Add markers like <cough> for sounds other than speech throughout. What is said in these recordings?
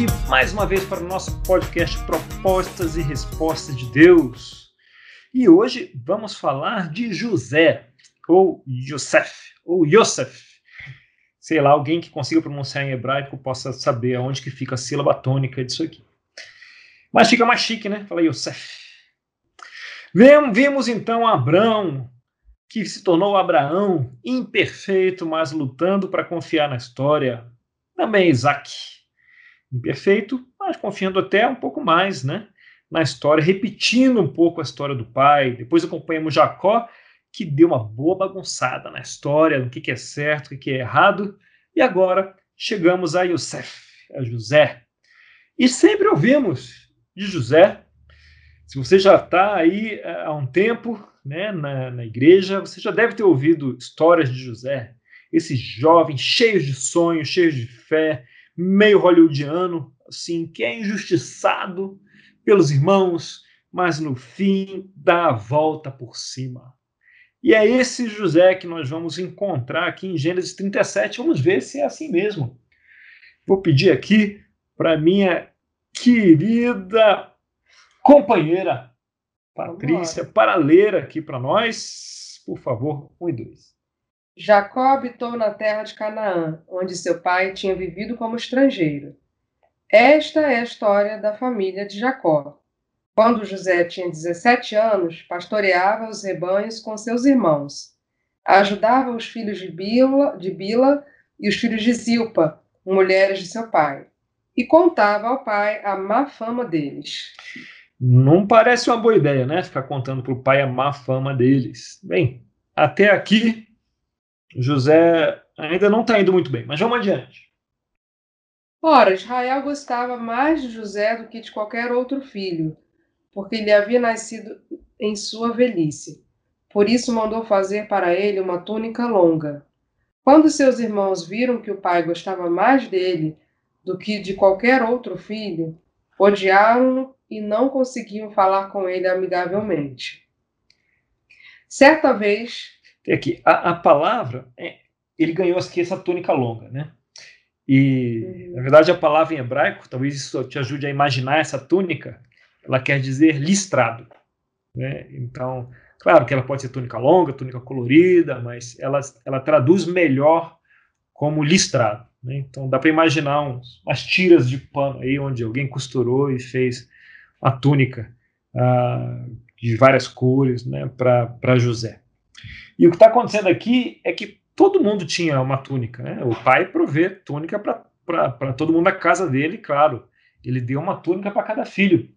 aqui mais uma vez para o nosso podcast Propostas e Respostas de Deus. E hoje vamos falar de José, ou Yosef, ou Yosef. Sei lá, alguém que consiga pronunciar em hebraico possa saber aonde que fica a sílaba tônica disso aqui. Mas fica mais chique, né? Fala Yosef. Vimos então Abraão, que se tornou Abraão, imperfeito, mas lutando para confiar na história. Também Isaac, imperfeito, mas confiando até um pouco mais né, na história, repetindo um pouco a história do pai. Depois acompanhamos Jacó, que deu uma boa bagunçada na história, no que, que é certo, o que, é errado. E agora chegamos a Yosef, a José. E sempre ouvimos de José. Se você já está aí eh, há um tempo, né, na, na igreja, você já deve ter ouvido histórias de José, esse jovem cheio de sonhos, cheio de fé, meio hollywoodiano, assim, que é injustiçado pelos irmãos, mas no fim dá a volta por cima. E é esse José que nós vamos encontrar aqui em Gênesis 37. Vamos ver se é assim mesmo. Vou pedir aqui para minha querida companheira Patrícia, para ler aqui para nós, por favor, um e dois. Jacó habitou na terra de Canaã, onde seu pai tinha vivido como estrangeiro. Esta é a história da família de Jacó. Quando José tinha 17 anos, pastoreava os rebanhos com seus irmãos. Ajudava os filhos de Bila, de Bila e os filhos de Zilpa, mulheres de seu pai, e contava ao pai a má fama deles. Não parece uma boa ideia, né? Ficar contando para o pai a má fama deles. Bem, até aqui, José ainda não está indo muito bem, mas vamos adiante. Ora, Israel gostava mais de José do que de qualquer outro filho, porque ele havia nascido em sua velhice. Por isso mandou fazer para ele uma túnica longa. Quando seus irmãos viram que o pai gostava mais dele do que de qualquer outro filho, odiaram-no e não conseguiam falar com ele amigavelmente. Certa vez. Tem aqui, a, a palavra, é, ele ganhou aqui essa túnica longa, né? E, uhum. na verdade, a palavra em hebraico, talvez isso te ajude a imaginar essa túnica, ela quer dizer listrado. Né? Então, claro que ela pode ser túnica longa, túnica colorida, mas ela, ela traduz melhor como listrado. Né? Então, dá para imaginar uns, umas tiras de pano aí, onde alguém costurou e fez a túnica uh, de várias cores né, para José. E o que está acontecendo aqui é que todo mundo tinha uma túnica. Né? O pai provê túnica para todo mundo da casa dele, claro. Ele deu uma túnica para cada filho.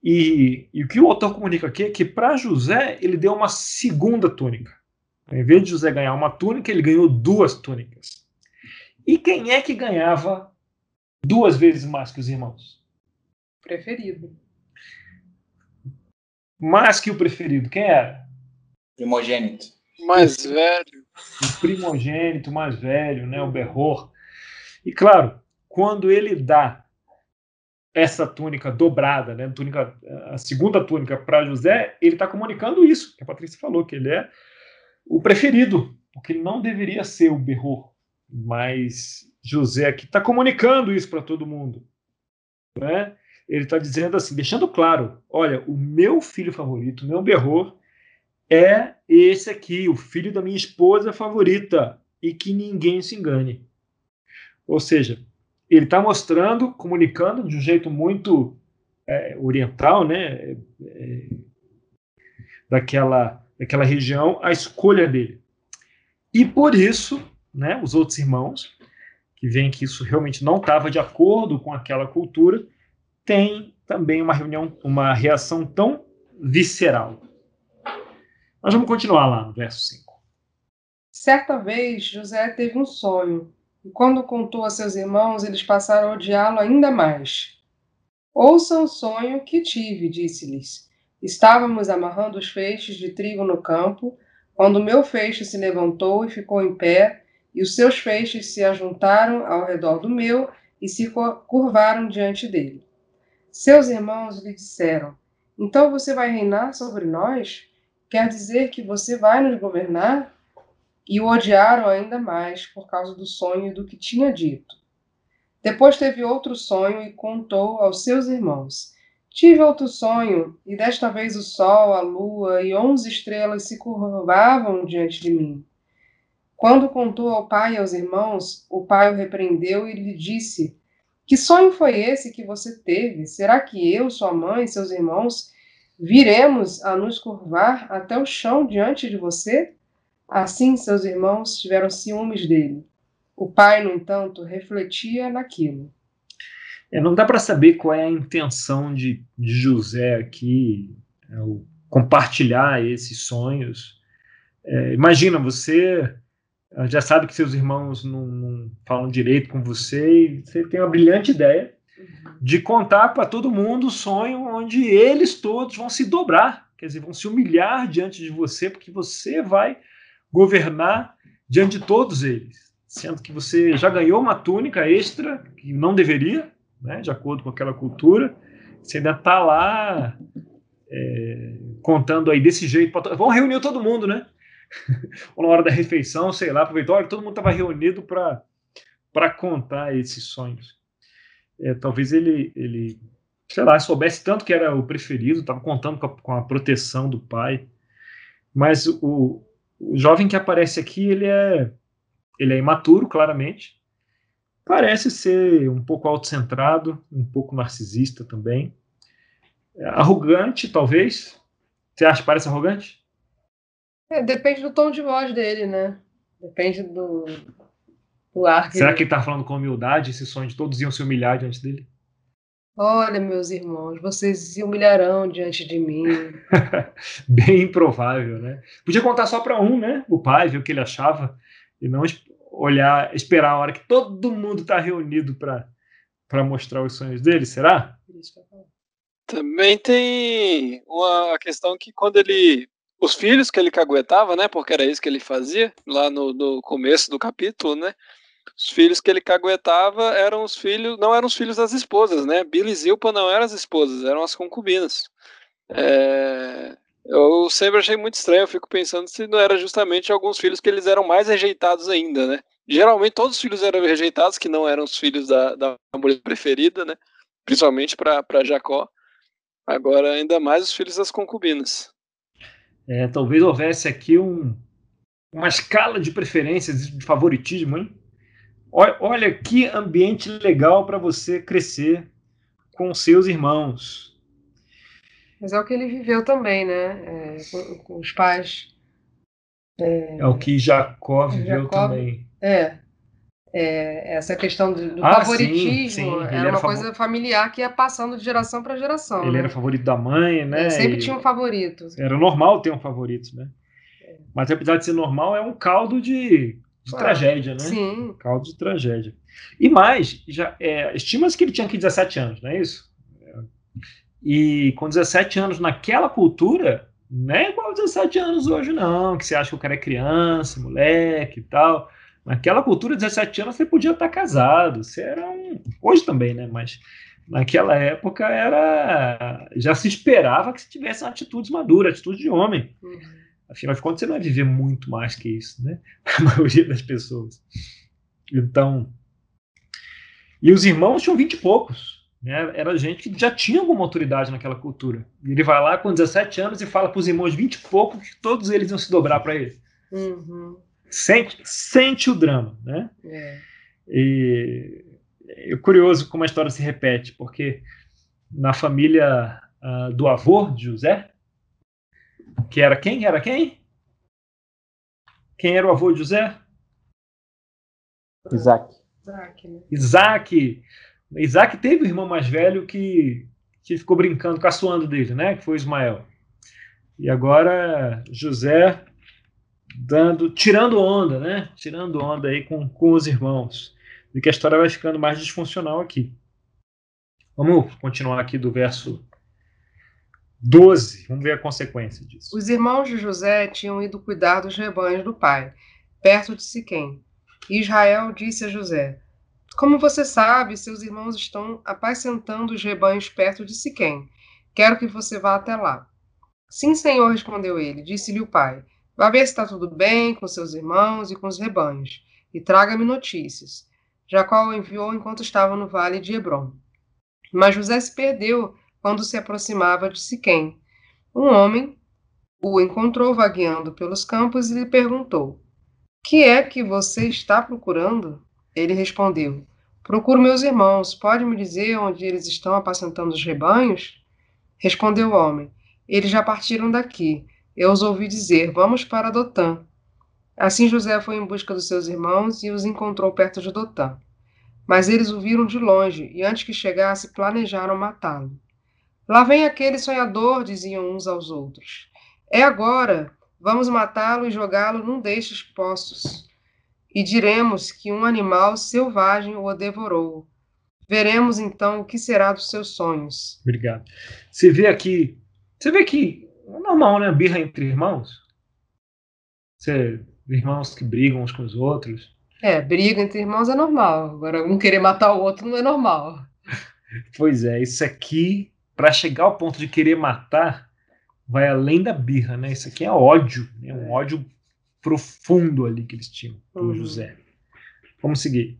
E, e, o que o autor comunica aqui é que para José ele deu uma segunda túnica. Em vez de José ganhar uma túnica, ele ganhou duas túnicas. E quem é que ganhava duas vezes mais que os irmãos? Preferido mais que o preferido. Quem era? Primogênito. Mais velho. O primogênito mais velho, né? O Berror. E claro, quando ele dá essa túnica dobrada, né? Túnica, a segunda túnica para José, ele está comunicando isso, que a Patrícia falou, que ele é o preferido, porque ele não deveria ser o Berror. Mas José aqui está comunicando isso para todo mundo. Né? ele está dizendo assim, deixando claro: olha, o meu filho favorito, o meu berror, é esse aqui, o filho da minha esposa favorita, e que ninguém se engane. Ou seja, ele está mostrando, comunicando de um jeito muito é, oriental, né, é, daquela, daquela região, a escolha dele. E por isso, né, os outros irmãos, que veem que isso realmente não estava de acordo com aquela cultura, tem também uma reunião, uma reação tão visceral. Nós vamos continuar lá no verso 5. Certa vez, José teve um sonho, e quando contou a seus irmãos, eles passaram a odiá-lo ainda mais. Ouçam o sonho que tive, disse-lhes. Estávamos amarrando os feixes de trigo no campo, quando o meu feixe se levantou e ficou em pé, e os seus feixes se ajuntaram ao redor do meu e se curvaram diante dele. Seus irmãos lhe disseram: Então você vai reinar sobre nós? Quer dizer que você vai nos governar? E o odiaram ainda mais por causa do sonho e do que tinha dito. Depois teve outro sonho e contou aos seus irmãos. Tive outro sonho, e desta vez o sol, a lua e onze estrelas se curvavam diante de mim. Quando contou ao pai e aos irmãos, o pai o repreendeu e lhe disse: Que sonho foi esse que você teve? Será que eu, sua mãe e seus irmãos viremos a nos curvar até o chão diante de você? Assim seus irmãos tiveram ciúmes dele. O pai, no entanto, refletia naquilo. É, não dá para saber qual é a intenção de, de José aqui, é, compartilhar esses sonhos. É, imagina, você já sabe que seus irmãos não, não, falam direito com você e você tem uma brilhante ideia de contar para todo mundo o sonho onde eles todos vão se dobrar, quer dizer, vão se humilhar diante de você, porque você vai governar diante de todos eles, sendo que você já ganhou uma túnica extra que não deveria, né, de acordo com aquela cultura, você ainda está lá é, contando aí desse jeito. Vamos reunir todo mundo, né? <laughs> Ou na hora da refeição, sei lá, aproveitou, olha, todo mundo estava reunido para contar esses sonhos. É, talvez ele, ele, sei lá, soubesse tanto que era o preferido, estava contando com a, com a, proteção do pai. Mas o, o jovem que aparece aqui, ele é, ele é imaturo, claramente, Parece ser um pouco autocentrado, um pouco narcisista também. Arrogante, talvez. Você acha que parece arrogante? É, depende do tom de voz dele, né? Depende do, Será que ele está falando com humildade? Esse sonho de todos iam se humilhar diante dele? Olha, meus irmãos, vocês se humilharão diante de mim. <laughs> Bem improvável, né? Podia contar só para um, né? O pai, ver o que ele achava, e não olhar, esperar a hora que todo mundo está reunido para mostrar os sonhos dele, será? Também tem uma questão que quando ele. Os filhos que ele caguetava, né? Porque era isso que ele fazia lá no, no começo do capítulo, né? Os filhos que ele caguetava eram os filhos, não eram os filhos das esposas, né? Billy Zilpa não eram as esposas, eram as concubinas. É, eu sempre achei muito estranho, eu fico pensando se não era justamente alguns filhos que eles eram mais rejeitados ainda, né? Geralmente todos os filhos eram rejeitados, que não eram os filhos da, da mulher preferida, né? Principalmente para Jacó. Agora, ainda mais os filhos das concubinas. É, talvez houvesse aqui um, uma escala de preferências, de favoritismo, hein? Olha que ambiente legal para você crescer com seus irmãos. Mas é o que ele viveu também, né? É, com, com, os pais. É, é, o que Jacó viveu Jacó, também. É. é. essa questão do, do ah, favoritismo sim, sim. era, era uma coisa familiar que ia passando de geração para geração. Ele né? era favorito da mãe, né? Ele sempre e tinha um favorito. Era normal ter um favorito, né? É. Mas apesar de ser normal, é um caldo de, de tragédia, né? Sim. caldo de tragédia. E mais, já é, estima-se que ele tinha aqui 17 anos, não é isso? E com 17 anos naquela cultura, não é igual 17 anos hoje, não, que você acha que o cara é criança, moleque e tal. Naquela cultura, 17 anos, você podia estar casado. Você era um. Hoje também, né? Mas naquela época era. Já se esperava que você tivesse atitudes maduras, atitude de homem. Uhum. Afinal de contas, você não vai viver muito mais que isso, né? <laughs> A maioria das pessoas. Então. E os irmãos tinham 20 e poucos. Né? Era gente que já tinha alguma autoridade naquela cultura. E ele vai lá com 17 anos e fala para os irmãos 20 e pouco que todos eles iam se dobrar para ele. Uhum. Sente, sente o drama. Né? É. E é curioso como a história se repete, porque na família uh, do avô de José, que era quem? Era quem? Quem era o avô de José? Isaac. Isaac, né? Isaac Isaac teve um irmão mais velho que, que ficou brincando, caçoando dele, né? Que foi Ismael. E agora José dando, tirando onda, né? Tirando onda aí com, com os irmãos. E que a história vai ficando mais disfuncional aqui. Vamos continuar aqui do verso 12. Vamos ver a consequência disso. Os irmãos de José tinham ido cuidar dos rebanhos do pai, perto de Siquém. E Israel disse a José: como você sabe, seus irmãos estão apacentando os rebanhos perto de Siquém. Quero que você vá até lá. Sim, senhor, respondeu ele. Disse-lhe o pai: Vá ver se está tudo bem com seus irmãos e com os rebanhos, e traga-me notícias. Jacó o enviou enquanto estava no vale de Hebron. Mas José se perdeu quando se aproximava de Siquém. Um homem o encontrou vagueando pelos campos e lhe perguntou: Que é que você está procurando? Ele respondeu: Procuro meus irmãos. Pode me dizer onde eles estão apacentando os rebanhos? Respondeu o homem: Eles já partiram daqui. Eu os ouvi dizer: Vamos para Dotã. Assim José foi em busca dos seus irmãos e os encontrou perto de Dotã. Mas eles o viram de longe e, antes que chegasse, planejaram matá-lo. Lá vem aquele sonhador, diziam uns aos outros. É agora. Vamos matá-lo e jogá-lo num destes poços. E diremos que um animal selvagem o devorou. Veremos então o que será dos seus sonhos. Obrigado. Você vê aqui. Você vê que é normal, né? Birra entre irmãos. Você, irmãos que brigam uns com os outros. É, briga entre irmãos é normal. Agora, um querer matar o outro não é normal. <laughs> Pois é, isso aqui, para chegar ao ponto de querer matar, vai além da birra, né? Isso aqui é ódio, né? um ódio profundo ali que eles tinham com uhum. José. Vamos seguir.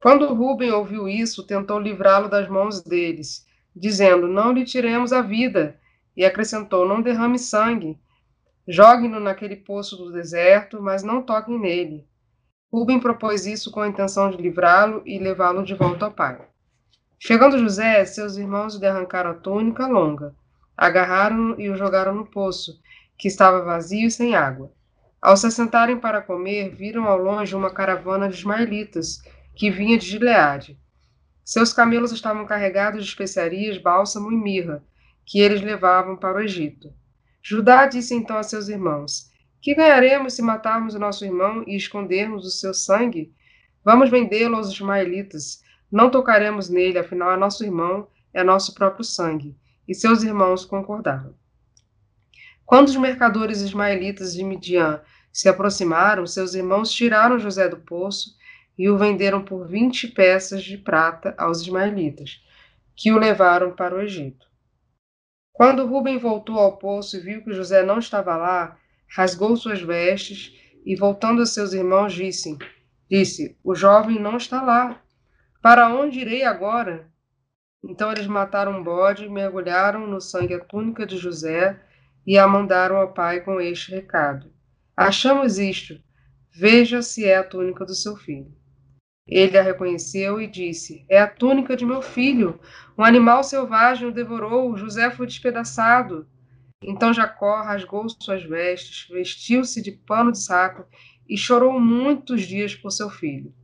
Quando Rubem ouviu isso, tentou livrá-lo das mãos deles, dizendo: Não lhe tiremos a vida. E acrescentou: Não derrame sangue. Jogue-no naquele poço do deserto, mas não toquem nele. Rubem propôs isso com a intenção de livrá-lo e levá-lo de volta ao pai. Chegando José, seus irmãos lhe arrancaram a túnica longa, agarraram-no e o jogaram no poço, que estava vazio e sem água. Ao se assentarem para comer, viram ao longe uma caravana de ismaelitas, que vinha de Gileade. Seus camelos estavam carregados de especiarias, bálsamo e mirra, que eles levavam para o Egito. Judá disse então a seus irmãos: Que ganharemos se matarmos o nosso irmão e escondermos o seu sangue? Vamos vendê-lo aos ismaelitas. Não tocaremos nele, afinal é nosso irmão, é nosso próprio sangue. E seus irmãos concordaram. Quando os mercadores ismaelitas de Midian se aproximaram, seus irmãos tiraram José do poço e o venderam por vinte peças de prata aos ismaelitas, que o levaram para o Egito. Quando Rubem voltou ao poço e viu que José não estava lá, rasgou suas vestes e, voltando a seus irmãos, disse: Disse: O jovem não está lá. Para onde irei agora? Então eles mataram um bode, mergulharam no sangue a túnica de José e a mandaram ao pai com este recado: Achamos isto, veja se é a túnica do seu filho. Ele a reconheceu e disse: É a túnica de meu filho. Um animal selvagem o devorou, José foi despedaçado. Então Jacó rasgou suas vestes, vestiu-se de pano de saco e chorou muitos dias por seu filho.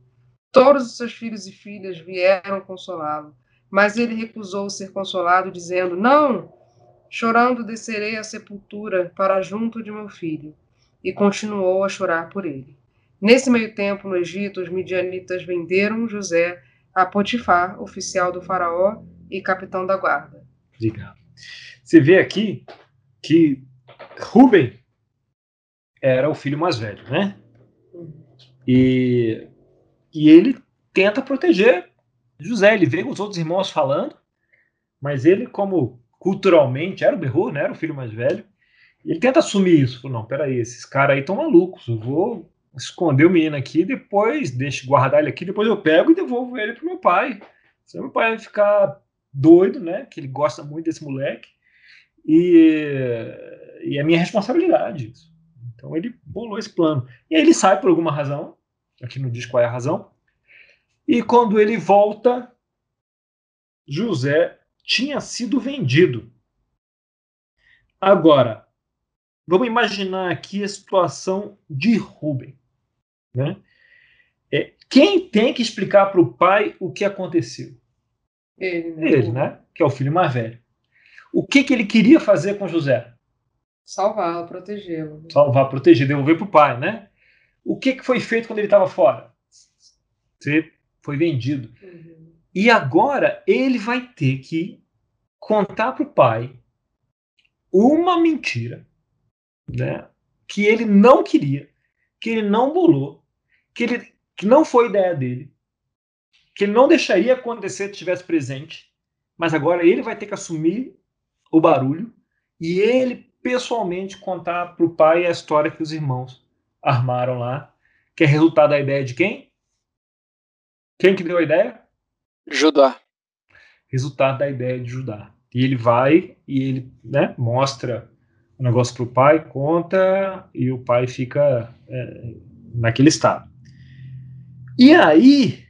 Todos os seus filhos e filhas vieram consolá-lo, mas ele recusou ser consolado, dizendo: Não! Chorando descerei à sepultura para junto de meu filho. E continuou a chorar por ele. Nesse meio tempo, no Egito, os midianitas venderam José a Potifar, oficial do faraó e capitão da guarda. Obrigado. Você vê aqui que Rubem era o filho mais velho, né? E, e ele tenta proteger José. Ele vê os outros irmãos falando, mas ele, como culturalmente era o berro, né? Era o filho mais velho. Ele tenta assumir isso. Não, peraí, esses caras aí estão malucos. Eu vou esconder o menino aqui, depois deixo guardar ele aqui, depois eu pego e devolvo ele pro meu pai. Senão meu pai vai ficar doido, né? Que ele gosta muito desse moleque. E, e é minha responsabilidade isso. Então ele bolou esse plano. E aí ele sai por alguma razão, aqui não diz qual é a razão. E quando ele volta, José tinha sido vendido. Agora, vamos imaginar aqui a situação de Rubem. Né? É, quem tem que explicar para o pai o que aconteceu? Ele, né? Ele, né? Que é o filho mais velho. O que, que ele queria fazer com José? Salvá-lo, protegê-lo. Salvar, proteger, devolver para o pai, né? O que, que foi feito quando ele estava fora? Você foi vendido. Uhum. E agora ele vai ter que contar para o pai uma mentira, né? Que ele não queria, que ele não bolou, que, ele, que não foi ideia dele, que ele não deixaria acontecer se estivesse presente, mas agora ele vai ter que assumir o barulho e ele pessoalmente contar para o pai a história que os irmãos armaram lá, que é resultado da ideia de quem? Quem que deu a ideia? Judá. Resultado da ideia de Judá. E ele vai e ele né, mostra o negócio para o pai, conta, e o pai fica é, naquele estado. E aí,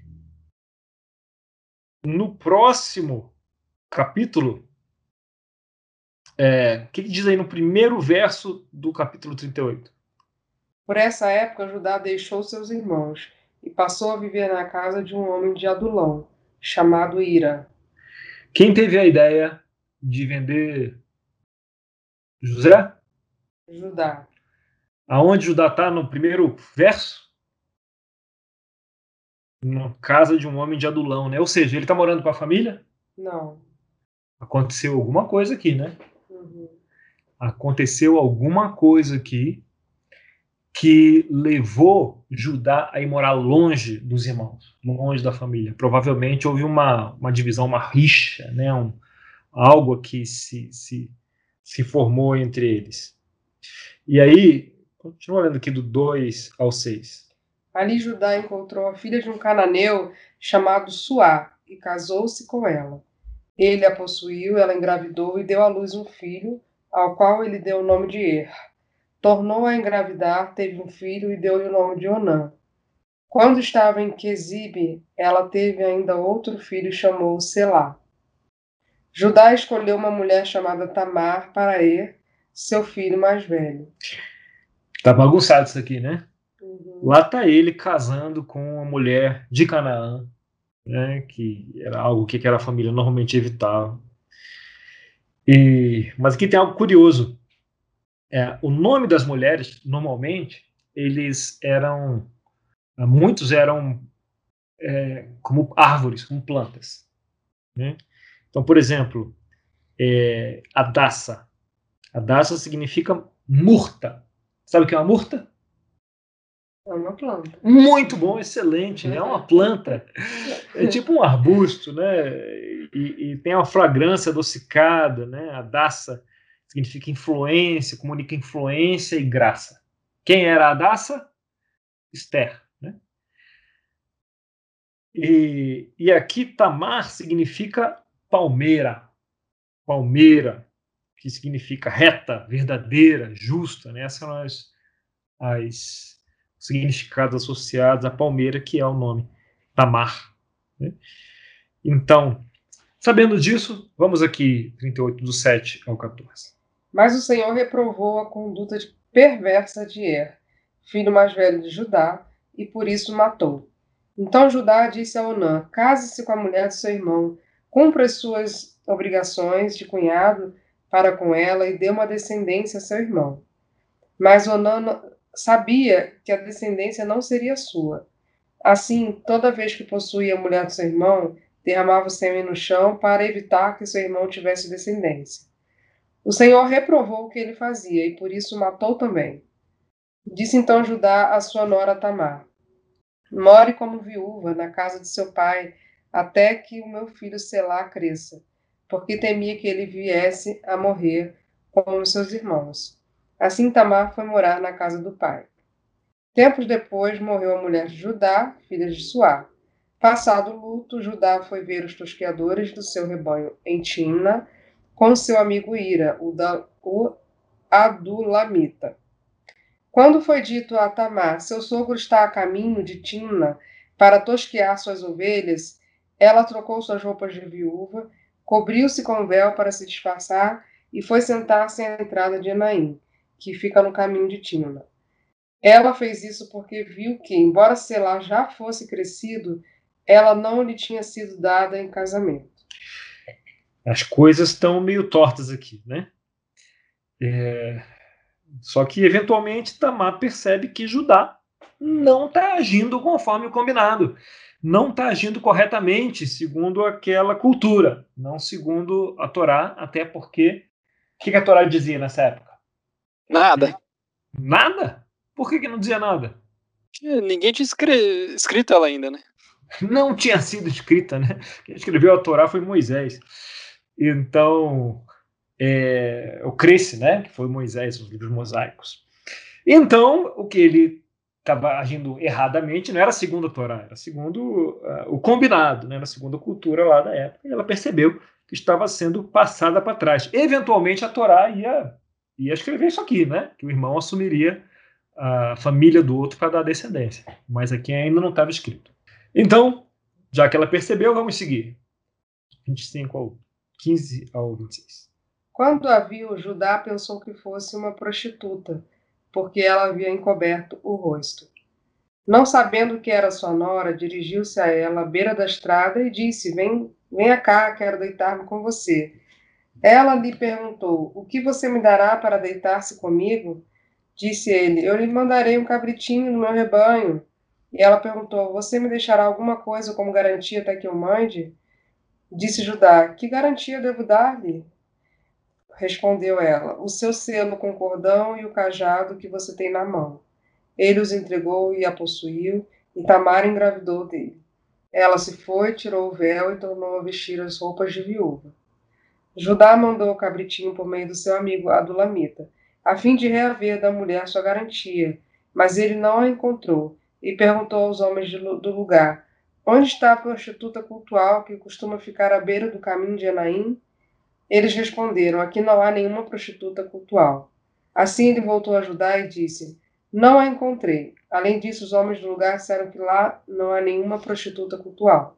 no próximo capítulo, é, o que, que diz aí no primeiro verso do capítulo 38? Por essa época, Judá deixou seus irmãos e passou a viver na casa de um homem de Adulão, chamado Ira. Quem teve a ideia de vender José? Judá. Aonde Judá está no primeiro verso? Na casa de um homem de Adulão, né? Ou seja, ele está morando com a família? Não. Aconteceu alguma coisa aqui, né? Uhum. Aconteceu alguma coisa aqui que levou Judá a ir morar longe dos irmãos, longe da família. Provavelmente houve uma, uma divisão, uma rixa, né? Um, algo que se, se, se formou entre eles. E aí, continua lendo aqui do 2 ao 6. Ali Judá encontrou a filha de um cananeu chamado Suá e casou-se com ela. Ele a possuiu, ela engravidou e deu à luz um filho, ao qual ele deu o nome de Er. Tornou a engravidar, teve um filho e deu-lhe o nome de Onã. Quando estava em Quesibe, ela teve ainda outro filho e chamou-o Selá. Judá escolheu uma mulher chamada Tamar para Er, seu filho mais velho. Tá bagunçado isso aqui, né? Uhum. Lá tá ele casando com uma mulher de Canaã, né? Que era algo que aquela família normalmente evitava. E, mas aqui tem algo curioso. É, o nome das mulheres, normalmente, eles eram. Muitos eram é, como árvores, como plantas. Né? Então, por exemplo, é, Adassa. Adassa significa murta. Sabe o que é uma murta? É uma planta. Muito bom, excelente, né? É uma planta. É <laughs> tipo um arbusto, né? E, e tem uma fragrância adocicada, né? Adassa significa influência, comunica influência e graça. Quem era a Adassa? Esther, né? E, e aqui Tamar significa palmeira, palmeira, que significa reta, verdadeira, justa, né? Essas são as, as significados associados à palmeira, que é o nome Tamar. Né? Então, sabendo disso, vamos aqui, 38 do 7 ao 14. Mas o Senhor reprovou a conduta perversa de Er, filho mais velho de Judá, e por isso matou. Então Judá disse a Onã: Case-se com a mulher de seu irmão, cumpra as suas obrigações de cunhado para com ela e dê uma descendência a seu irmão. Mas Onã sabia que a descendência não seria sua. Assim, toda vez que possuía a mulher do seu irmão, derramava o sêmen no chão para evitar que seu irmão tivesse descendência. O Senhor reprovou o que ele fazia e por isso matou também. Disse então Judá a sua nora Tamar: More como viúva na casa de seu pai até que o meu filho Selá cresça, porque temia que ele viesse a morrer como seus irmãos. Assim Tamar foi morar na casa do pai. Tempos depois morreu a mulher de Judá, filha de Suá. Passado o luto, Judá foi ver os tosqueadores do seu rebanho em Timna com seu amigo Ira, o, da, o Adulamita. Quando foi dito a Tamar, seu sogro está a caminho de Timna para tosquear suas ovelhas, ela trocou suas roupas de viúva, cobriu-se com um véu para se disfarçar e foi sentar-se à entrada de Enaim, que fica no caminho de Timna. Ela fez isso porque viu que, embora Selá já fosse crescido, ela não lhe tinha sido dada em casamento. As coisas estão meio tortas aqui, né? É... Só que, eventualmente, Tamar percebe que Judá não está agindo conforme o combinado. Não está agindo corretamente segundo aquela cultura, não segundo a Torá, até porque. O que a Torá dizia nessa época? Nada. Nada? Por que, que não dizia nada? É, ninguém tinha escre... escrito ela ainda, né? Não tinha sido escrita, né? Quem escreveu a Torá foi Moisés. Então, é, o Cresce, né? Que foi Moisés, os livros mosaicos. Então, o que ele estava agindo erradamente, não era segundo a Torá, era segundo uh, o combinado, né, era segundo a cultura lá da época, e ela percebeu que estava sendo passada para trás. Eventualmente a Torá ia, ia escrever isso aqui, né, que o irmão assumiria a família do outro para dar descendência, mas aqui ainda não estava escrito. Então, já que ela percebeu, vamos seguir. 25 ao 15 ao 26. Quando a viu, Judá pensou que fosse uma prostituta, porque ela havia encoberto o rosto. Não sabendo que era sua nora, dirigiu-se a ela à beira da estrada e disse: Vem, venha cá, quero deitar-me com você. Ela lhe perguntou: O que você me dará para deitar-se comigo? Disse ele: Eu lhe mandarei um cabritinho no meu rebanho. E ela perguntou: Você me deixará alguma coisa como garantia até que eu mande? Disse Judá: Que garantia devo dar-lhe? Respondeu ela: O seu selo com cordão e o cajado que você tem na mão. Ele os entregou e a possuiu, e Tamar engravidou dele. Ela se foi, tirou o véu e tornou a vestir as roupas de viúva. Judá mandou o cabritinho por meio do seu amigo Adulamita, a fim de reaver da mulher sua garantia, mas ele não a encontrou, e perguntou aos homens do lugar: Onde está a prostituta cultual que costuma ficar à beira do caminho de Enaim? Eles responderam: Aqui não há nenhuma prostituta cultual. Assim ele voltou a Judá e disse: Não a encontrei. Além disso, os homens do lugar disseram que lá não há nenhuma prostituta cultual.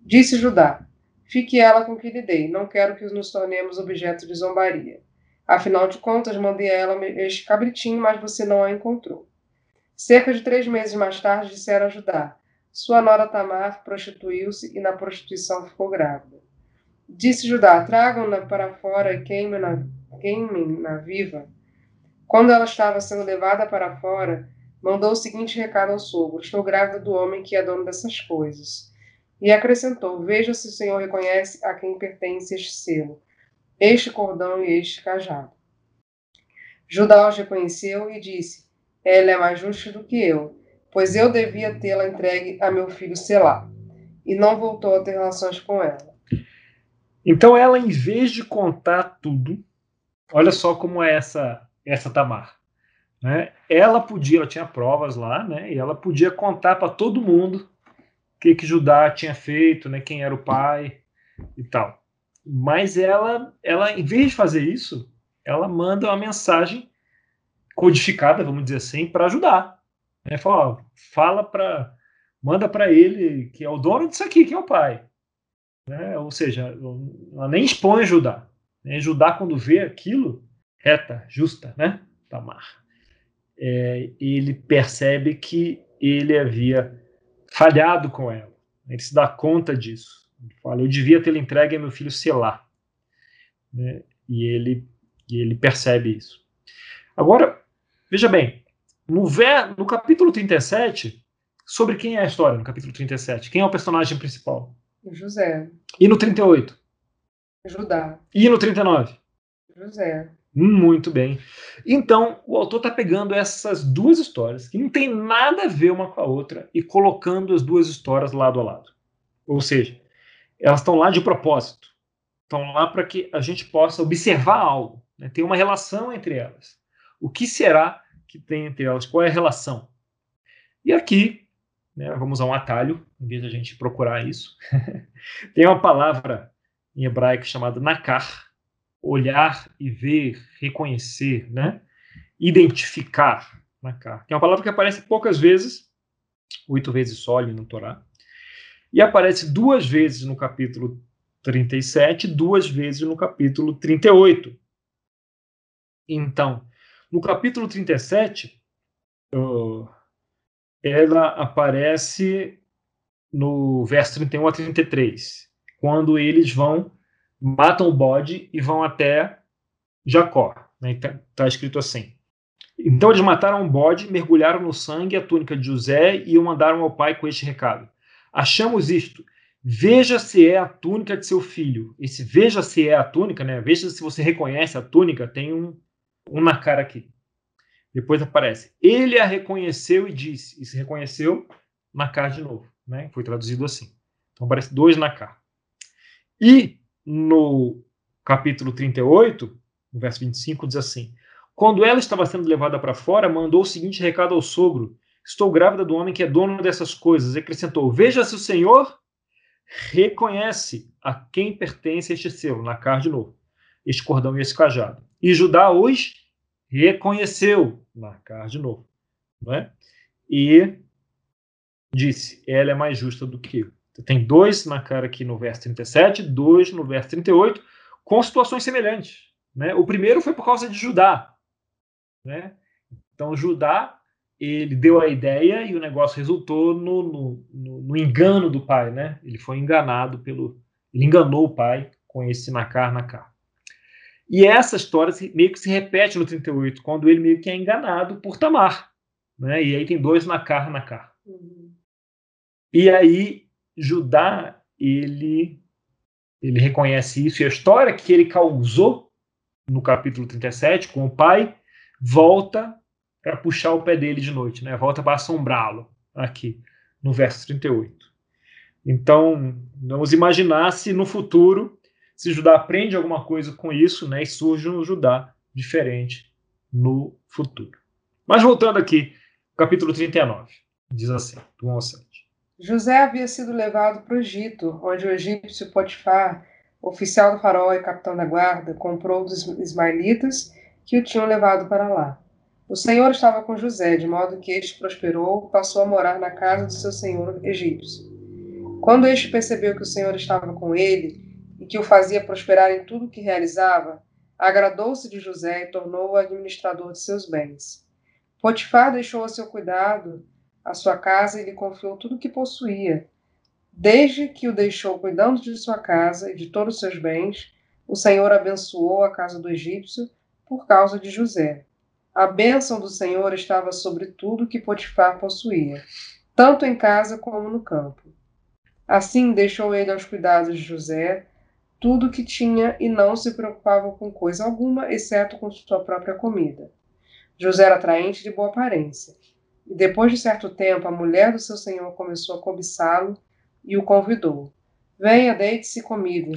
Disse Judá: Fique ela com o que lhe dei. Não quero que nos tornemos objeto de zombaria. Afinal de contas, mandei a ela este cabritinho, mas você não a encontrou. Cerca de três meses mais tarde, disseram a Judá: Sua nora Tamar prostituiu-se e na prostituição ficou grávida. Disse Judá: Tragam-na para fora e queimem-na queimem -na viva. Quando ela estava sendo levada para fora, mandou o seguinte recado ao sogro: Estou grávida do homem que é dono dessas coisas. E acrescentou: Veja se o Senhor reconhece a quem pertence este selo, este cordão e este cajado. Judá os reconheceu e disse: Ela é mais justa do que eu, pois eu devia tê-la entregue a meu filho Selá. E não voltou a ter relações com ela. Então ela, em vez de contar tudo, olha só como é essa essa Tamar. Né? Ela podia, ela tinha provas lá, né? E ela podia contar para todo mundo o que, que Judá tinha feito, né? Quem era o pai e tal. Mas ela, ela, em vez de fazer isso, ela manda uma mensagem codificada, vamos dizer assim, para ajudar. Né? Fala, fala para, manda para ele que é o dono disso aqui, que é o pai. Né? Ou seja, ela nem expõe Judá. Né? Judá, quando vê aquilo, reta, justa, né? Tamar, é, ele percebe que ele havia falhado com ela. Ele se dá conta disso. Ele fala: Eu devia ter entregue a meu filho Selá. Né? E, ele, e ele percebe isso. Agora, veja bem, no, ver, no capítulo 37, sobre quem é a história no capítulo 37? Quem é o personagem principal? José. E no 38? Judá. E no 39? José. Muito bem. Então, o autor está pegando essas duas histórias, que não tem nada a ver uma com a outra, e colocando as duas histórias lado a lado. Ou seja, elas estão lá de propósito. Estão lá para que a gente possa observar algo. Né? Tem uma relação entre elas. O que será que tem entre elas? Qual é a relação? E aqui né, vamos a um atalho, em vez de a gente procurar isso. <laughs> Tem uma palavra em hebraico chamada nakar, olhar e ver, reconhecer, né? identificar. Nakar, que é uma palavra que aparece poucas vezes, oito vezes só ali no Torá, e aparece duas vezes no capítulo 37, duas vezes no capítulo 38. Então, no capítulo 37, uh, ela aparece no verso 31 a 33, quando eles vão, matam o bode e vão até Jacó. Está né? Tá, tá escrito assim. Então eles mataram o bode, mergulharam no sangue a túnica de José e o mandaram ao pai com este recado: Achamos isto. Veja se é a túnica de seu filho. Esse veja se é a túnica, né? Veja se você reconhece a túnica, tem um, um na cara aqui. Depois aparece, ele a reconheceu e disse, e se reconheceu na cá de novo, né? Foi traduzido assim. Então aparece dois na cá. E no capítulo 38, no verso 25, diz assim: Quando ela estava sendo levada para fora, mandou o seguinte recado ao sogro: Estou grávida do homem que é dono dessas coisas. E acrescentou: Veja se o Senhor reconhece a quem pertence este selo, na cara de novo, este cordão e esse cajado. E Judá os reconheceu, na cara de novo. Não é? E disse: Ela é mais justa do que eu. Então, tem dois na cara aqui no verso 37, dois no verso 38, com situações semelhantes. Né? O primeiro foi por causa de Judá. Né? Então, Judá ele deu a ideia e o negócio resultou no, no, no, no, engano do pai, né? Ele foi enganado pelo. Ele enganou o pai com esse Nacar Nacar. E essa história meio que se repete no 38, quando ele meio que é enganado por Tamar. Né? E aí tem dois Nacar Nacar. Uhum. E aí Judá, ele, ele reconhece isso, e a história que ele causou no capítulo 37 com o pai volta para puxar o pé dele de noite, né? Volta para assombrá-lo aqui no verso 38. Então, vamos imaginar se no futuro, se Judá aprende alguma coisa com isso, né, e surge um Judá diferente no futuro. Mas voltando aqui, capítulo 39, diz assim, do 1 ao 7. José havia sido levado para o Egito, onde o egípcio Potifar, oficial do faraó e capitão da guarda, comprou dos ismaelitas que o tinham levado para lá. O Senhor estava com José, de modo que este prosperou, passou a morar na casa do seu senhor egípcio. Quando este percebeu que o Senhor estava com ele e que o fazia prosperar em tudo que realizava, agradou-se de José e tornou-o administrador de seus bens. Potifar deixou a seu cuidado a sua casa e lhe confiou tudo o que possuía. Desde que o deixou cuidando de sua casa e de todos os seus bens, o Senhor abençoou a casa do egípcio por causa de José. A bênção do Senhor estava sobre tudo que Potifar possuía, tanto em casa como no campo. Assim deixou ele aos cuidados de José tudo o que tinha e não se preocupava com coisa alguma, exceto com sua própria comida. José era atraente de boa aparência. E depois de certo tempo, a mulher do seu senhor começou a cobiçá-lo e o convidou: Venha, deite-se comigo.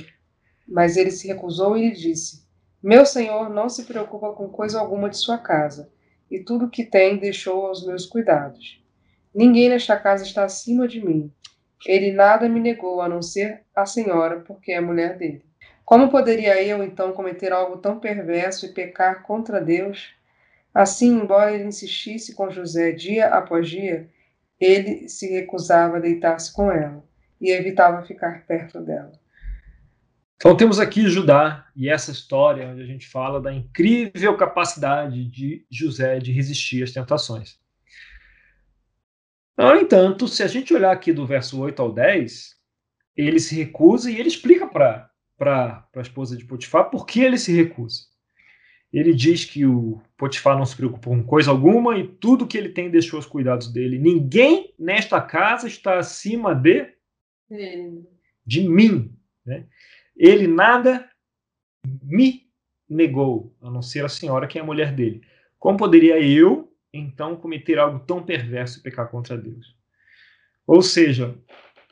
Mas ele se recusou e lhe disse: meu senhor não se preocupa com coisa alguma de sua casa, e tudo o que tem deixou aos meus cuidados. Ninguém nesta casa está acima de mim. Ele nada me negou a não ser a senhora, porque é mulher dele. Como poderia eu, então, cometer algo tão perverso e pecar contra Deus? Assim, embora ele insistisse com José dia após dia, ele se recusava a deitar-se com ela e evitava ficar perto dela. Então temos aqui Judá e essa história onde a gente fala da incrível capacidade de José de resistir às tentações. No entanto, se a gente olhar aqui do verso 8 ao 10, ele se recusa e ele explica para a esposa de Potifar por que ele se recusa. Ele diz que o Potifar não se preocupa com coisa alguma e tudo que ele tem deixou os cuidados dele. Ninguém nesta casa está acima de, de mim. Né? Ele nada me negou, a não ser a senhora que é a mulher dele. Como poderia eu, então, cometer algo tão perverso e pecar contra Deus? Ou seja,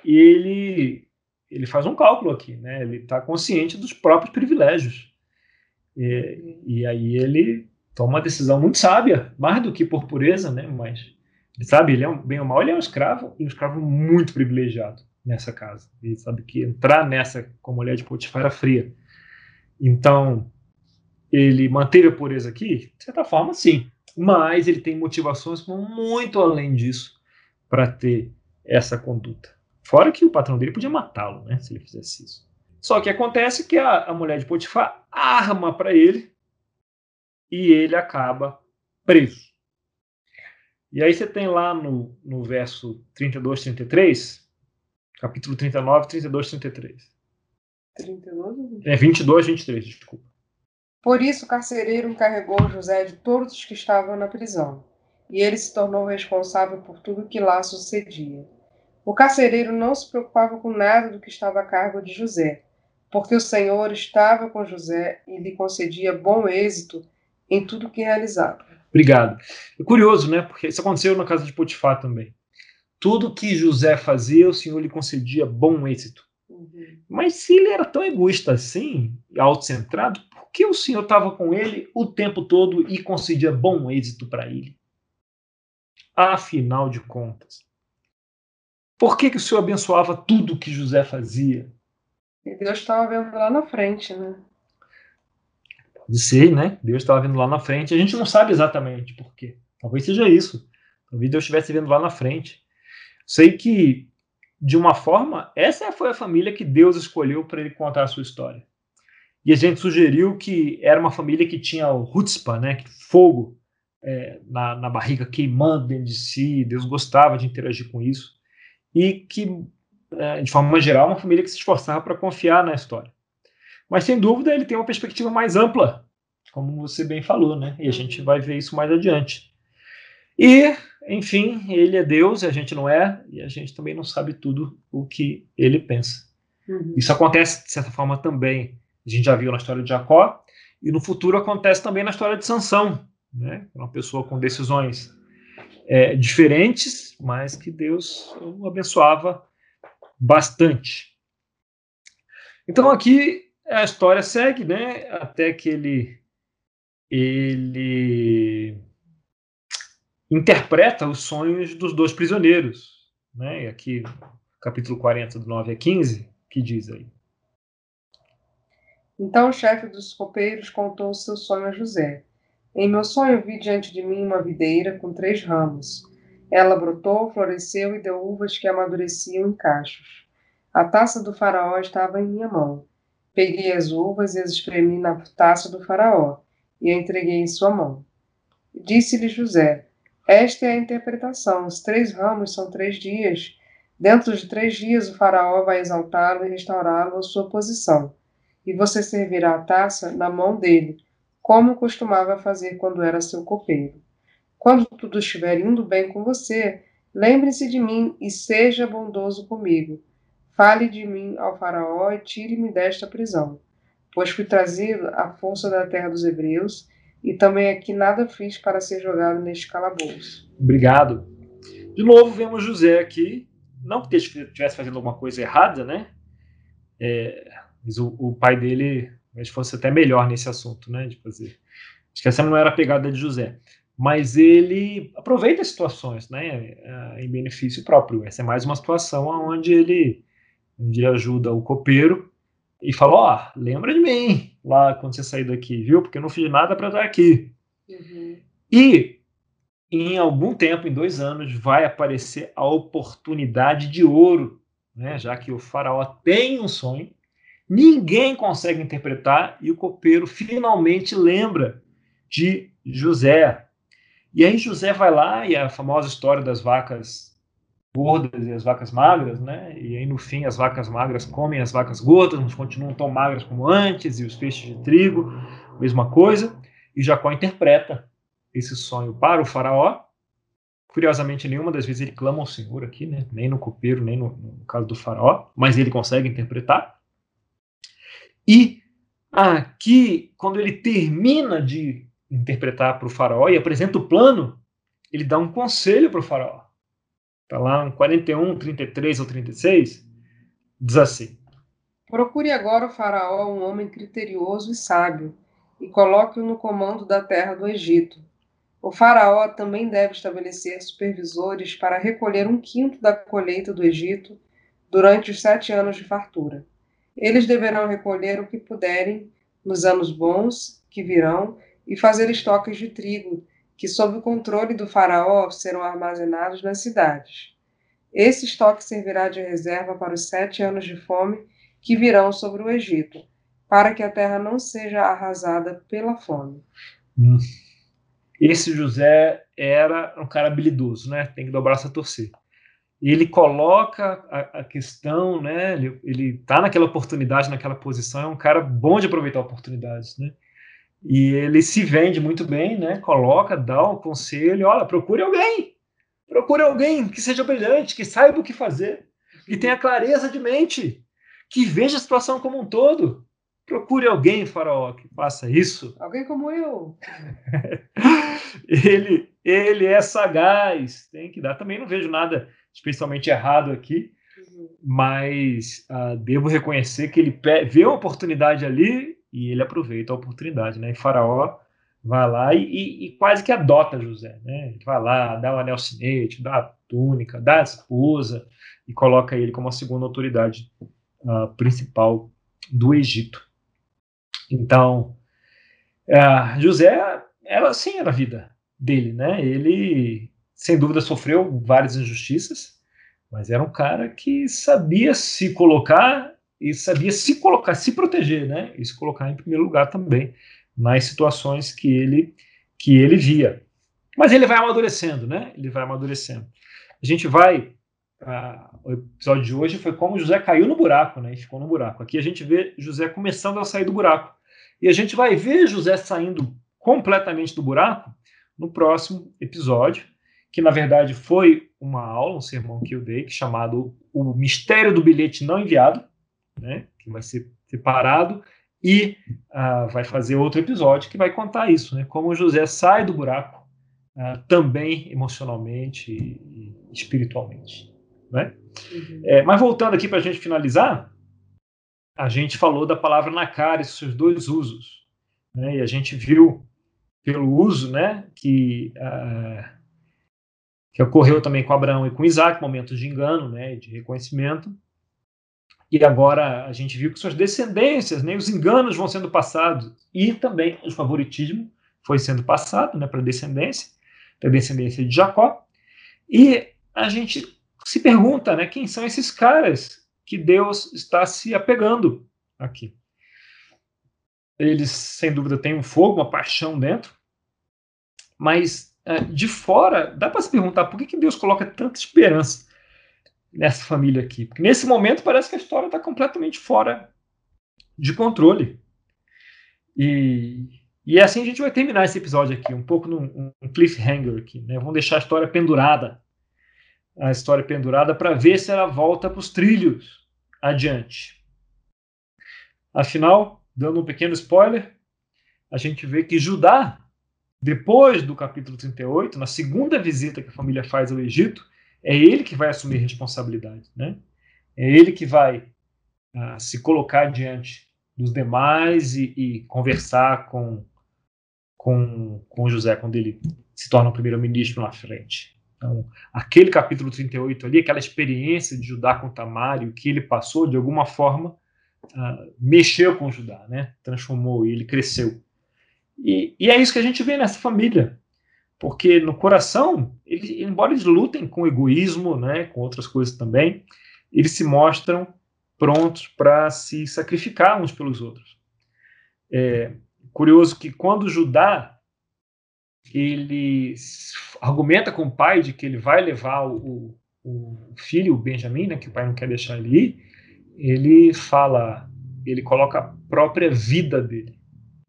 ele ele faz um cálculo aqui, né? Ele está consciente dos próprios privilégios. E, e, aí ele toma uma decisão muito sábia, mais do que por pureza, né? Mas sabe, ele é um, bem ou mal, ele é um escravo e um escravo muito privilegiado nessa casa. E sabe que entrar nessa com a mulher de Potifar era fria. Então, ele manteve a pureza aqui? De certa forma, sim. Mas ele tem motivações muito além disso para ter essa conduta. Fora que o patrão dele podia matá-lo, né, se ele fizesse isso. Só que acontece que a, a mulher de Potifar arma para ele e ele acaba preso. E aí você tem lá no, no verso 32, 33, Capítulo 39, 32, 33. 32 É 22, 23, desculpa. Por isso o carcereiro encarregou José de todos os que estavam na prisão, e ele se tornou responsável por tudo que lá sucedia. O carcereiro não se preocupava com nada do que estava a cargo de José, porque o Senhor estava com José e lhe concedia bom êxito em tudo que realizava. Obrigado. É curioso, né? Porque isso aconteceu na casa de Potifar também. Tudo que José fazia, o Senhor lhe concedia bom êxito. Uhum. Mas se ele era tão egoísta assim, autocentrado, que o Senhor estava com ele o tempo todo e concedia bom êxito para ele? afinal de contas? Por que, que o Senhor abençoava tudo que José fazia? E Deus estava vendo lá na frente, né? Pode ser, né? Deus estava vendo lá na frente. A gente não sabe exatamente por quê. Talvez seja isso. Talvez Deus estivesse vendo lá na frente. Sei que, de uma forma, essa foi a família que Deus escolheu para ele contar a sua história. E a gente sugeriu que era uma família que tinha o Hutzpah, né? Fogo é, na, na barriga queimando dentro de si. Deus gostava de interagir com isso e que, é, de forma geral, uma família que se esforçava para confiar na história. Mas, sem dúvida, ele tem uma perspectiva mais ampla, como você bem falou, né? E a gente vai ver isso mais adiante. E, enfim, ele é Deus e a gente não é, e a gente também não sabe tudo o que ele pensa. Uhum. Isso acontece, de certa forma, também. A gente já viu na história de Jacó, e no futuro acontece também na história de Sansão, né? Uma pessoa com decisões é, diferentes, mas que Deus abençoava bastante. Então aqui a história segue, né, até que ele ele interpreta os sonhos dos dois prisioneiros, né? E aqui capítulo 40 do 9 a 15, que diz aí. Então o chefe dos copeiros contou o seu sonho a José. Em meu sonho vi diante de mim uma videira com três ramos. Ela brotou, floresceu e deu uvas que amadureciam em cachos. A taça do faraó estava em minha mão. Peguei as uvas e as espremi na taça do faraó e a entreguei em sua mão. Disse-lhe José: Esta é a interpretação. Os três ramos são três dias. Dentro de três dias o faraó vai exaltá-lo e restaurá-lo à sua posição. E você servirá a taça na mão dele como costumava fazer quando era seu copeiro. Quando tudo estiver indo bem com você, lembre-se de mim e seja bondoso comigo. Fale de mim ao Faraó e tire-me desta prisão, pois fui trazido à força da terra dos hebreus e também aqui nada fiz para ser jogado neste calabouço. Obrigado. De novo, vemos José aqui, não porque estivesse fazendo alguma coisa errada, né? É, mas o, o pai dele talvez fosse até melhor nesse assunto, né, de fazer. Acho que essa não era a pegada de José. Mas ele aproveita as situações, né, eh, em benefício próprio. Essa é mais uma situação onde ele, onde ele ajuda o copeiro e fala: Ó, oh, lembra de mim lá quando você sair daqui, viu? Porque eu não fiz nada para estar aqui. Uhum. E em algum tempo, em dois anos, vai aparecer a oportunidade de ouro, né? Já que o faraó tem um sonho Ninguém consegue interpretar e o copeiro finalmente lembra de José. E aí José vai lá e a famosa história das vacas gordas e as vacas magras, né? E aí no fim as vacas magras comem as vacas gordas, mas continuam tão magras como antes e os feixes de trigo, mesma coisa. E Jacó interpreta esse sonho para o faraó. Curiosamente, nenhuma das vezes ele clama ao Senhor aqui, né? Nem no copeiro, nem no, no caso do faraó, mas ele consegue interpretar. E aqui, quando ele termina de interpretar para o faraó e apresenta o plano, ele dá um conselho para o faraó. Está lá em 41, 33 ou 36, diz assim: Procure agora o faraó um homem criterioso e sábio, e coloque-o no comando da terra do Egito. O faraó também deve estabelecer supervisores para recolher um quinto da colheita do Egito durante os sete anos de fartura. Eles deverão recolher o que puderem nos anos bons que virão e fazer estoques de trigo, que, sob o controle do Faraó, serão armazenados nas cidades. Esse estoque servirá de reserva para os sete anos de fome que virão sobre o Egito, para que a terra não seja arrasada pela fome. Hum. Esse José era um cara habilidoso, né? Tem que dobrar essa torcer ele coloca a, a questão, né? Ele está naquela oportunidade, naquela posição, é um cara bom de aproveitar oportunidades, né? E ele se vende muito bem, né? Coloca, dá o um conselho, olha, procure alguém, procure alguém que seja brilhante, que saiba o que fazer, que tenha clareza de mente, que veja a situação como um todo. Procure alguém, faraó, que faça isso. Alguém como eu. <laughs> ele, ele é sagaz. Tem que dar. Também não vejo nada especialmente errado aqui, uhum. mas uh, devo reconhecer que ele vê uma oportunidade ali e ele aproveita a oportunidade, né? E Faraó vai lá e, e, e, quase que adota José, né? Ele vai lá, dá o anel cinete, dá a túnica, dá a esposa e coloca ele como a segunda autoridade uh, principal do Egito. Então, uh, José era assim era a vida dele, né? Ele sem dúvida sofreu várias injustiças, mas era um cara que sabia se colocar e sabia se colocar, se proteger, né? E se colocar em primeiro lugar também nas situações que ele que ele via. Mas ele vai amadurecendo, né? Ele vai amadurecendo. A gente vai o episódio de hoje foi como José caiu no buraco, né? Ficou no buraco. Aqui a gente vê José começando a sair do buraco. E a gente vai ver José saindo completamente do buraco no próximo episódio, que na verdade foi uma aula, um sermão que eu dei, chamado O Mistério do Bilhete Não Enviado, né, que vai ser separado, e uh, vai fazer outro episódio que vai contar isso, né, como José sai do buraco, uh, também emocionalmente e, espiritualmente. Né? Uhum. É, mas voltando aqui para a gente finalizar, a gente falou da palavra na cara e seus dois usos. Né, e a gente viu pelo uso né, que uh, que ocorreu também com Abraão e com Isaac, momentos de engano, né, de reconhecimento. E agora a gente viu que suas descendências, né, os enganos vão sendo passados e também o favoritismo foi sendo passado né, para descendência, para a descendência de Jacó. E a gente se pergunta, né, quem são esses caras que Deus está se apegando aqui? Eles, sem dúvida, têm um fogo, uma paixão dentro, mas de fora, dá para se perguntar por que, que Deus coloca tanta esperança nessa família aqui. Porque nesse momento parece que a história está completamente fora de controle. E, e assim a gente vai terminar esse episódio aqui, um pouco num um cliffhanger aqui. Né? Vamos deixar a história pendurada. A história pendurada para ver se ela volta para os trilhos adiante. Afinal, dando um pequeno spoiler, a gente vê que Judá depois do capítulo 38, na segunda visita que a família faz ao Egito, é ele que vai assumir responsabilidade, né? É ele que vai uh, se colocar diante dos demais e, e, conversar com, com, com José quando ele se torna o primeiro-ministro na frente. Então, aquele capítulo 38 ali, aquela experiência de Judá com Tamar e o que ele passou, de alguma forma, uh, mexeu com Judá, né? Transformou ele, cresceu. E, e é isso que a gente vê nessa família. Porque no coração, eles, embora eles lutem com egoísmo, né, com outras coisas também, eles se mostram prontos para se sacrificar uns pelos outros. É curioso que quando Judá ele argumenta com o pai de que ele vai levar o, o filho, o Benjamim, né, que o pai não quer deixar ele ir, ele fala, ele coloca a própria vida dele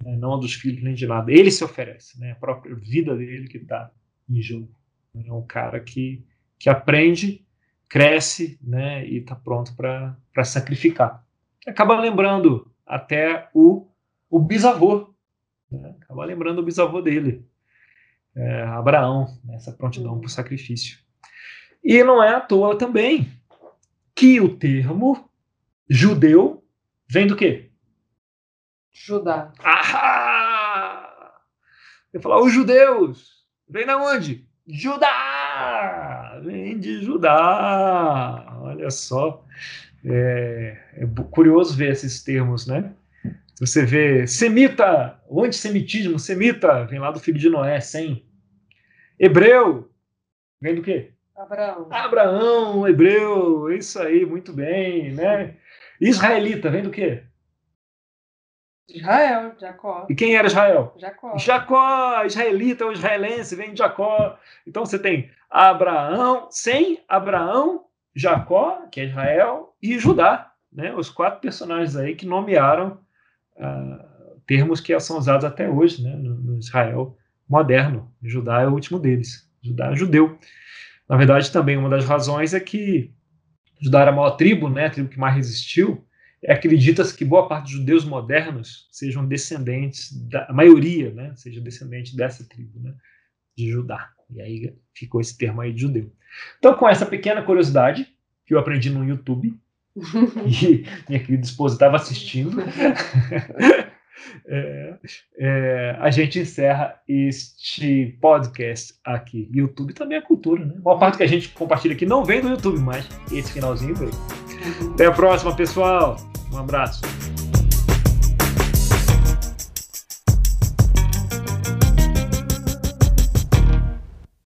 né, não a dos filhos nem de nada. Ele se oferece, né, a própria vida dele que está em jogo. É um cara que, que aprende, cresce né, e está pronto para sacrificar. Acaba lembrando até o, o bisavô, né, acaba lembrando o bisavô dele, é, Abraão, né, essa prontidão para o sacrifício. E não é à toa também que o termo judeu vem do quê? Judá. Ah! Eu falar, os judeus, vem da onde? Judá! Vem de Judá! Olha só. É, é curioso ver esses termos, né? Você vê semita, o antissemitismo, semita, vem lá do filho de Noé, sem. Hebreu, vem do quê? Abraão. Abraão, hebreu, isso aí, muito bem, né? Israelita, vem do quê? Israel, Jacó. E quem era Israel? Jacó. Jacó, israelita ou israelense, vem de Jacó. Então você tem Abraão, sem Abraão, Jacó, que é Israel, e Judá, né? Os quatro personagens aí que nomearam uh, termos que são usados até hoje, né? No, no, Israel moderno. Judá é o último deles. Judá é judeu. Na verdade, também uma das razões é que Judá era a maior tribo, né? A tribo que mais resistiu acredita-se que boa parte dos judeus modernos sejam descendentes, da, a maioria, né, seja descendente dessa tribo, né, de Judá. E aí ficou esse termo aí de judeu. Então, com essa pequena curiosidade, que eu aprendi no YouTube, <laughs> e minha querida esposa estava assistindo, <laughs> É, é, a gente encerra este podcast aqui. YouTube também é cultura, né? A maior parte que a gente compartilha aqui não vem do YouTube, mas esse finalzinho veio. Até a próxima, pessoal. Um abraço.